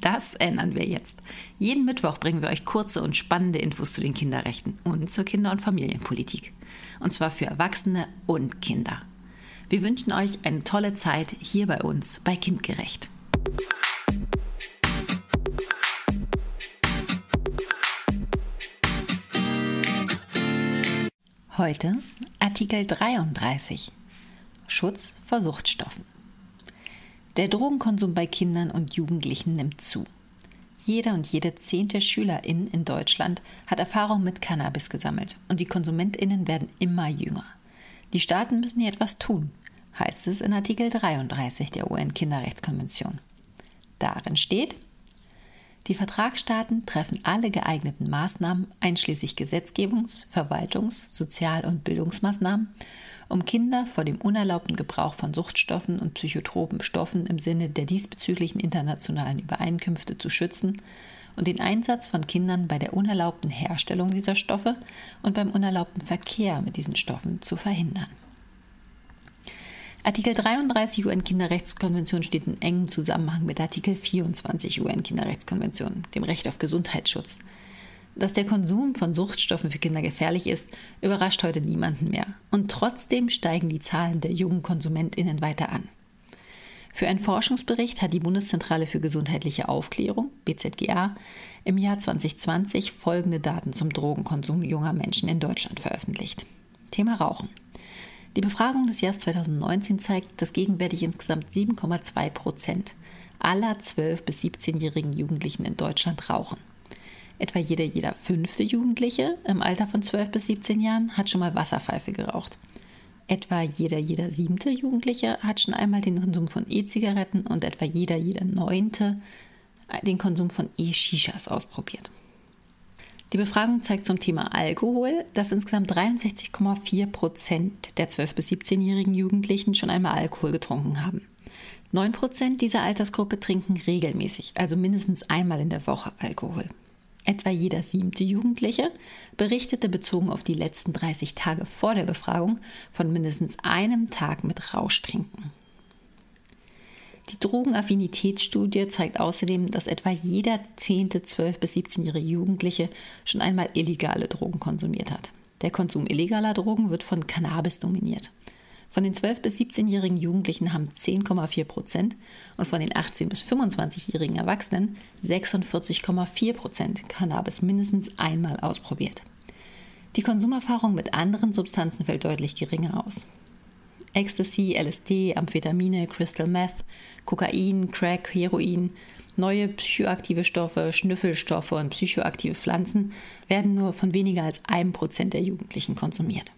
Das ändern wir jetzt. Jeden Mittwoch bringen wir euch kurze und spannende Infos zu den Kinderrechten und zur Kinder- und Familienpolitik. Und zwar für Erwachsene und Kinder. Wir wünschen euch eine tolle Zeit hier bei uns bei Kindgerecht. Heute Artikel 33 Schutz vor Suchtstoffen. Der Drogenkonsum bei Kindern und Jugendlichen nimmt zu. Jeder und jede zehnte Schülerin in Deutschland hat Erfahrung mit Cannabis gesammelt und die Konsumentinnen werden immer jünger. Die Staaten müssen hier etwas tun, heißt es in Artikel 33 der UN-Kinderrechtskonvention. Darin steht, die Vertragsstaaten treffen alle geeigneten Maßnahmen einschließlich Gesetzgebungs-, Verwaltungs-, Sozial- und Bildungsmaßnahmen, um Kinder vor dem unerlaubten Gebrauch von Suchtstoffen und psychotropen Stoffen im Sinne der diesbezüglichen internationalen Übereinkünfte zu schützen und den Einsatz von Kindern bei der unerlaubten Herstellung dieser Stoffe und beim unerlaubten Verkehr mit diesen Stoffen zu verhindern. Artikel 33 UN-Kinderrechtskonvention steht in engem Zusammenhang mit Artikel 24 UN-Kinderrechtskonvention, dem Recht auf Gesundheitsschutz. Dass der Konsum von Suchtstoffen für Kinder gefährlich ist, überrascht heute niemanden mehr. Und trotzdem steigen die Zahlen der jungen KonsumentInnen weiter an. Für einen Forschungsbericht hat die Bundeszentrale für gesundheitliche Aufklärung, BZGA, im Jahr 2020 folgende Daten zum Drogenkonsum junger Menschen in Deutschland veröffentlicht. Thema Rauchen. Die Befragung des Jahres 2019 zeigt, dass gegenwärtig insgesamt 7,2 Prozent aller 12- bis 17-jährigen Jugendlichen in Deutschland rauchen. Etwa jeder, jeder fünfte Jugendliche im Alter von 12 bis 17 Jahren hat schon mal Wasserpfeife geraucht. Etwa jeder, jeder siebte Jugendliche hat schon einmal den Konsum von E-Zigaretten und etwa jeder, jeder neunte den Konsum von E-Shishas ausprobiert. Die Befragung zeigt zum Thema Alkohol, dass insgesamt 63,4 Prozent der 12- bis 17-jährigen Jugendlichen schon einmal Alkohol getrunken haben. 9 Prozent dieser Altersgruppe trinken regelmäßig, also mindestens einmal in der Woche Alkohol. Etwa jeder siebte Jugendliche berichtete bezogen auf die letzten 30 Tage vor der Befragung von mindestens einem Tag mit Rauschtrinken. Die Drogenaffinitätsstudie zeigt außerdem, dass etwa jeder zehnte 12- bis 17-jährige Jugendliche schon einmal illegale Drogen konsumiert hat. Der Konsum illegaler Drogen wird von Cannabis dominiert. Von den 12- bis 17-jährigen Jugendlichen haben 10,4 Prozent und von den 18- bis 25-jährigen Erwachsenen 46,4 Prozent Cannabis mindestens einmal ausprobiert. Die Konsumerfahrung mit anderen Substanzen fällt deutlich geringer aus. Ecstasy, LSD, Amphetamine, Crystal Meth, Kokain, Crack, Heroin, neue psychoaktive Stoffe, Schnüffelstoffe und psychoaktive Pflanzen werden nur von weniger als einem Prozent der Jugendlichen konsumiert.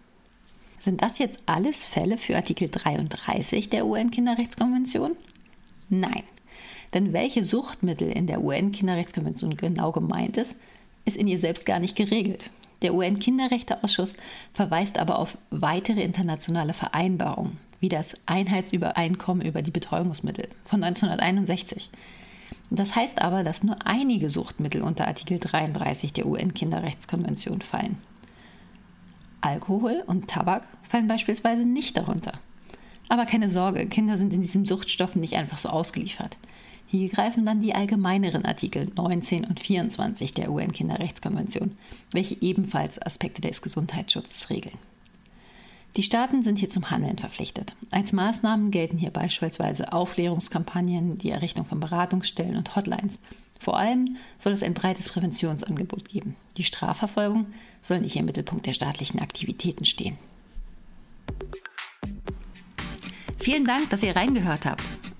Sind das jetzt alles Fälle für Artikel 33 der UN-Kinderrechtskonvention? Nein. Denn welche Suchtmittel in der UN-Kinderrechtskonvention genau gemeint ist, ist in ihr selbst gar nicht geregelt. Der UN-Kinderrechteausschuss verweist aber auf weitere internationale Vereinbarungen, wie das Einheitsübereinkommen über die Betreuungsmittel von 1961. Das heißt aber, dass nur einige Suchtmittel unter Artikel 33 der UN-Kinderrechtskonvention fallen. Alkohol und Tabak fallen beispielsweise nicht darunter. Aber keine Sorge, Kinder sind in diesen Suchtstoffen nicht einfach so ausgeliefert. Hier greifen dann die allgemeineren Artikel 19 und 24 der UN-Kinderrechtskonvention, welche ebenfalls Aspekte des Gesundheitsschutzes regeln. Die Staaten sind hier zum Handeln verpflichtet. Als Maßnahmen gelten hier beispielsweise Aufklärungskampagnen, die Errichtung von Beratungsstellen und Hotlines. Vor allem soll es ein breites Präventionsangebot geben. Die Strafverfolgung soll nicht im Mittelpunkt der staatlichen Aktivitäten stehen. Vielen Dank, dass ihr reingehört habt.